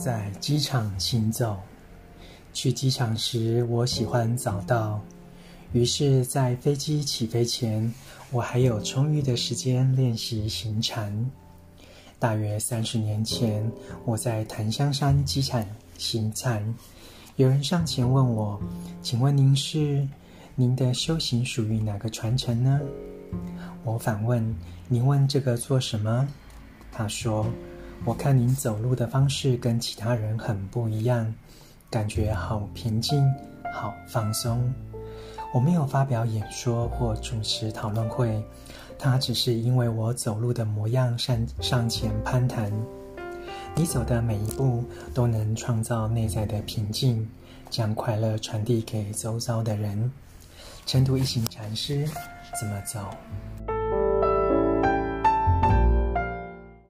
在机场行走。去机场时，我喜欢早到，于是，在飞机起飞前，我还有充裕的时间练习行禅。大约三十年前，我在檀香山机场行禅，有人上前问我：“请问您是？您的修行属于哪个传承呢？”我反问：“您问这个做什么？”他说：“我看您走路的方式跟其他人很不一样。”感觉好平静，好放松。我没有发表演说或主持讨论会，它只是因为我走路的模样上上前攀谈。你走的每一步都能创造内在的平静，将快乐传递给周遭的人。成都一行禅师怎么走？